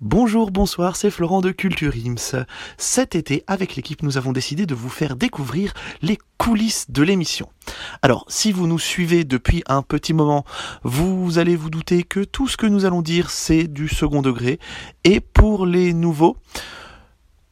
Bonjour, bonsoir, c'est Florent de Culture Ims. Cet été, avec l'équipe, nous avons décidé de vous faire découvrir les coulisses de l'émission. Alors, si vous nous suivez depuis un petit moment, vous allez vous douter que tout ce que nous allons dire, c'est du second degré. Et pour les nouveaux,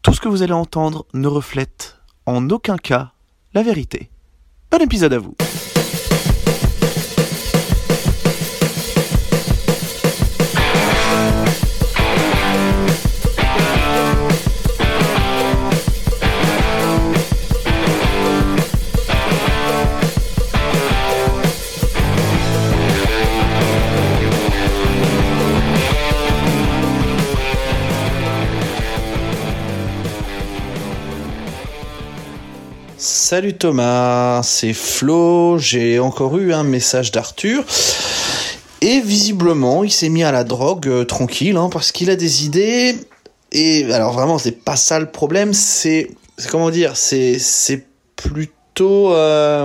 tout ce que vous allez entendre ne reflète en aucun cas la vérité. Bon épisode à vous. Salut Thomas, c'est Flo, j'ai encore eu un message d'Arthur. Et visiblement, il s'est mis à la drogue euh, tranquille, hein, parce qu'il a des idées. Et alors vraiment, c'est pas ça le problème, c'est comment dire, c'est plutôt euh,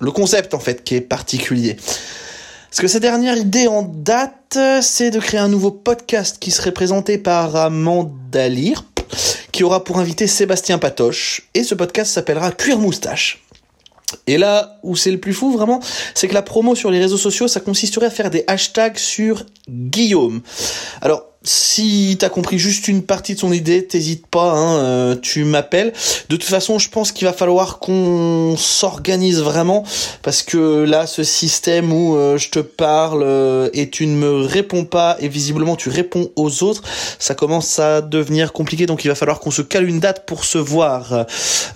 le concept en fait qui est particulier. Parce que sa dernière idée en date, c'est de créer un nouveau podcast qui serait présenté par Amanda Lear, qui aura pour invité Sébastien Patoche. Et ce podcast s'appellera Cuir Moustache. Et là où c'est le plus fou vraiment, c'est que la promo sur les réseaux sociaux, ça consisterait à faire des hashtags sur Guillaume. Alors, si t'as compris juste une partie de son idée, t'hésites pas, hein, euh, tu m'appelles. De toute façon, je pense qu'il va falloir qu'on s'organise vraiment, parce que là, ce système où euh, je te parle euh, et tu ne me réponds pas, et visiblement tu réponds aux autres, ça commence à devenir compliqué, donc il va falloir qu'on se cale une date pour se voir.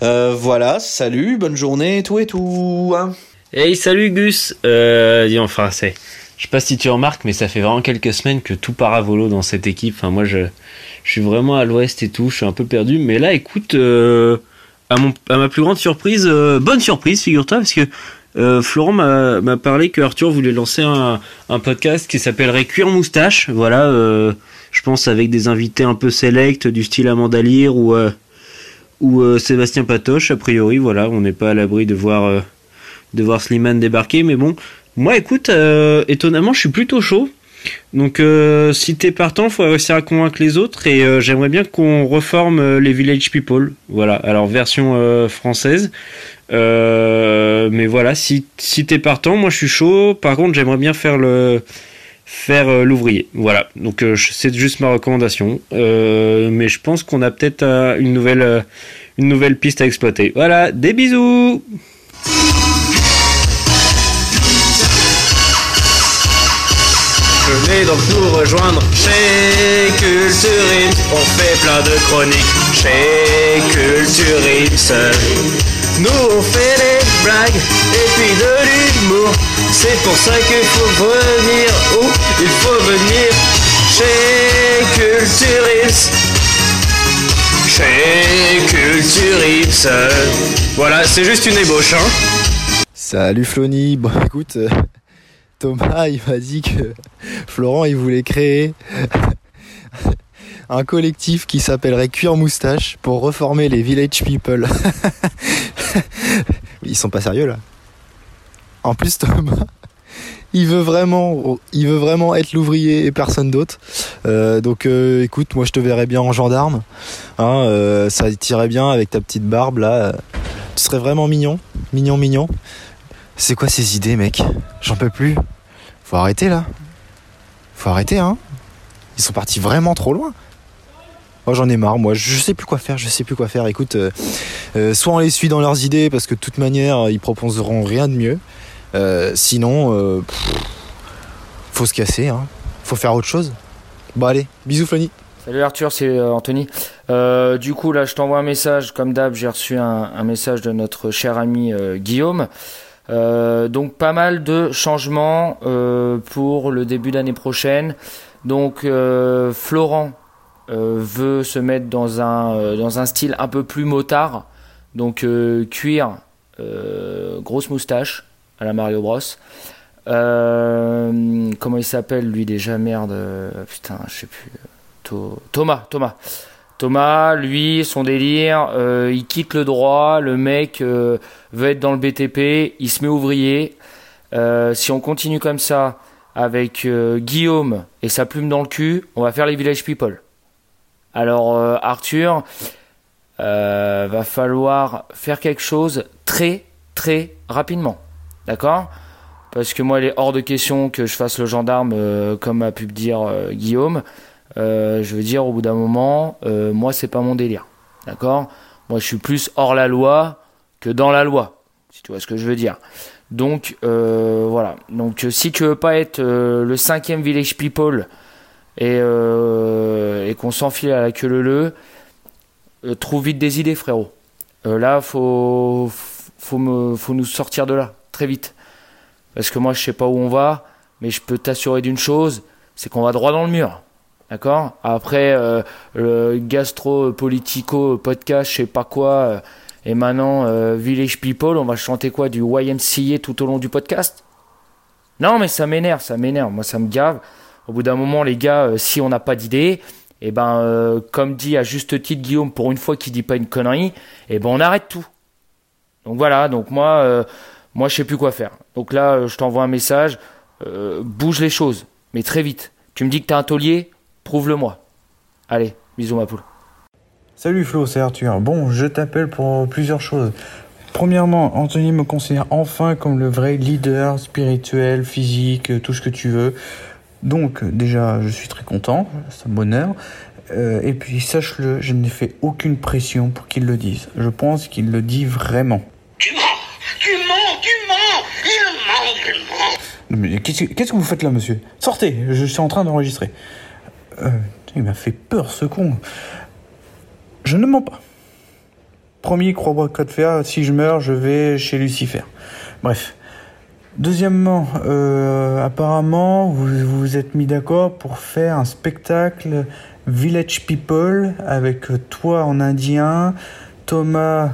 voilà, salut, bonne journée, tout et tout. Hein. Hey, salut Gus. Euh, dis en français. Je sais pas si tu remarques, mais ça fait vraiment quelques semaines que tout part à volo dans cette équipe. Enfin, moi, je, je suis vraiment à l'ouest et tout. Je suis un peu perdu. Mais là, écoute, euh, à, ma plus grande surprise, euh, bonne surprise, figure-toi, parce que euh, Florent m'a parlé que Arthur voulait lancer un, podcast qui s'appellerait Cuir Moustache. Voilà, euh, je pense avec des invités un peu sélects du style Amanda Lear ou, ou Sébastien Patoche. A priori, voilà, on n'est pas à l'abri de voir, de voir Slimane débarquer. Mais bon, moi, écoute, euh, étonnamment, je suis plutôt chaud. Donc, euh, si t'es partant, faut réussir à convaincre les autres. Et euh, j'aimerais bien qu'on reforme les Village People. Voilà, alors version française. mais voilà, si, si t'es partant, moi je suis chaud. Par contre, j'aimerais bien faire le faire l'ouvrier. Voilà, donc c'est juste ma recommandation. mais je pense qu'on a peut-être une une nouvelle piste à exploiter. Voilà, des bisous. Venez donc nous rejoindre chez Culture On fait plein de chroniques chez Culture Nous on fait des blagues et puis de l'humour. C'est pour ça qu'il faut venir où il faut venir chez Culture Chez Culture Voilà, c'est juste une ébauche. Hein. Salut Flony, écoute, euh, Thomas, il m'a dit que Florent, il voulait créer un collectif qui s'appellerait Cuir Moustache pour reformer les Village People. Ils sont pas sérieux là. En plus, Thomas, il veut vraiment, il veut vraiment être l'ouvrier et personne d'autre. Euh, donc, euh, écoute, moi, je te verrais bien en gendarme. Hein, euh, ça tirait bien avec ta petite barbe là. Tu serais vraiment mignon, mignon, mignon. C'est quoi ces idées, mec J'en peux plus. Faut arrêter là. Faut arrêter, hein. Ils sont partis vraiment trop loin. Moi j'en ai marre, moi je sais plus quoi faire, je sais plus quoi faire. Écoute, euh, euh, soit on les suit dans leurs idées parce que de toute manière ils proposeront rien de mieux. Euh, sinon, faut se casser, hein. Faut faire autre chose. Bon allez, bisous Flony. Salut Arthur, c'est Anthony. du coup là je t'envoie un message, comme d'hab j'ai reçu un, message de notre cher ami Guillaume. Euh, donc pas mal de changements euh, pour le début d'année prochaine. Donc euh, Florent veut se mettre dans un, style un peu plus motard. Donc cuir, grosse moustache à la Mario Bros. comment il s'appelle lui déjà? Merde putain je sais plus Thomas Thomas Thomas, lui, son délire, euh, il quitte le droit, le mec euh, veut être dans le BTP, il se met ouvrier. Euh, si on continue comme ça avec Guillaume et sa plume dans le cul, on va faire les Village People. Alors euh, Arthur, euh, va falloir faire quelque chose très très rapidement. D'accord? Parce que moi, il est hors de question que je fasse le gendarme, euh, comme a pu me dire euh, Guillaume. Euh, je veux dire, au bout d'un moment, euh, moi, c'est pas mon délire. D'accord? Moi, je suis plus hors la loi que dans la loi, si tu vois ce que je veux dire. Donc, euh, voilà. Donc, euh, si tu veux pas être euh, le cinquième Village People et, et qu'on s'enfile à la queue leu leu, trouve vite des idées, frérot. Là, faut, faut, me, faut nous sortir de là, très vite. Parce que moi, je sais pas où on va, mais je peux t'assurer d'une chose, c'est qu'on va droit dans le mur. D'accord Après, euh, le gastro-politico podcast, je sais pas quoi, euh, et maintenant, euh, Village People, on va chanter quoi Du YMCA tout au long du podcast Non, mais ça m'énerve, ça m'énerve. Moi, ça me gave. Au bout d'un moment, les gars, euh, si on n'a pas d'idée, et ben, euh, comme dit à juste titre Guillaume, pour une fois qu'il dit pas une connerie, et ben, on arrête tout. Donc voilà, donc moi, moi, je sais plus quoi faire. Donc là, je t'envoie un message, bouge les choses, mais très vite. Tu me dis que t'es un taulier, prouve-le-moi. Allez, bisous ma poule. Salut Flo, c'est Arthur. Bon, je t'appelle pour plusieurs choses. Premièrement, Anthony me considère enfin comme le vrai leader spirituel, physique, tout ce que tu veux. Donc, déjà, je suis très content, c'est un bonheur. Euh, et puis, sache-le, je n'ai fait aucune pression pour qu'il le dise. Je pense qu'il le dit vraiment. Tu mens Tu mens Tu mens Il ment, il ment Mais qu'est-ce que qu'est-ce que vous faites là, monsieur? Sortez, je suis en train d'enregistrer. Euh, il m'a fait peur, ce con. Je ne mens pas. Premier croix de fer, si je meurs, je vais chez Lucifer. Bref. Deuxièmement, euh, apparemment, vous vous êtes mis d'accord pour faire un spectacle Village People avec toi en indien, Thomas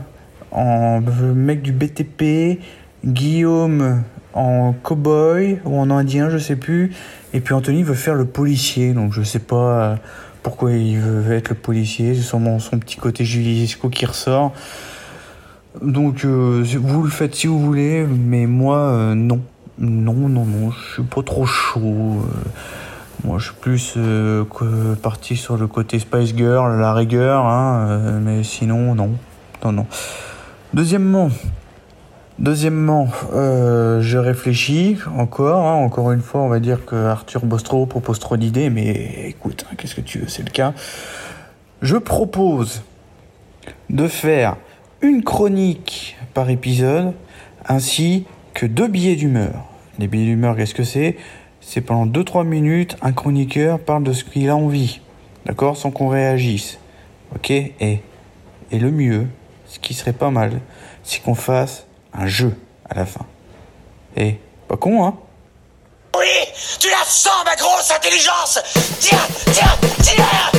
en mec du BTP, Guillaume en cowboy ou en indien, je sais plus, et puis Anthony veut faire le policier, donc je sais pas euh, pourquoi il veut être le policier, c'est sûrement son petit côté Juliesco qui ressort. Donc euh, vous le faites si vous voulez, mais moi euh, non. Non, non, non, je suis pas trop chaud. moi je suis plus parti sur le côté Spice Girl, la rigueur, hein, mais sinon non. Non, non. Deuxièmement, Deuxièmement, euh, je réfléchis encore. hein, encore une fois, on va dire que Arthur Bostro propose trop d'idées, mais écoute, hein, qu'est-ce que tu veux, c'est le cas. Je propose de faire une chronique par épisode, ainsi que deux billets d'humeur. Les billets d'humeur, qu'est-ce que c'est? C'est pendant 2-3 minutes, un chroniqueur parle de ce qu'il a envie, d'accord? Sans qu'on réagisse. Ok? Et, et le mieux, ce qui serait pas mal, c'est qu'on fasse un jeu à la fin. Et pas con, hein. Oui Tu la sens, ma grosse intelligence. Tiens Tiens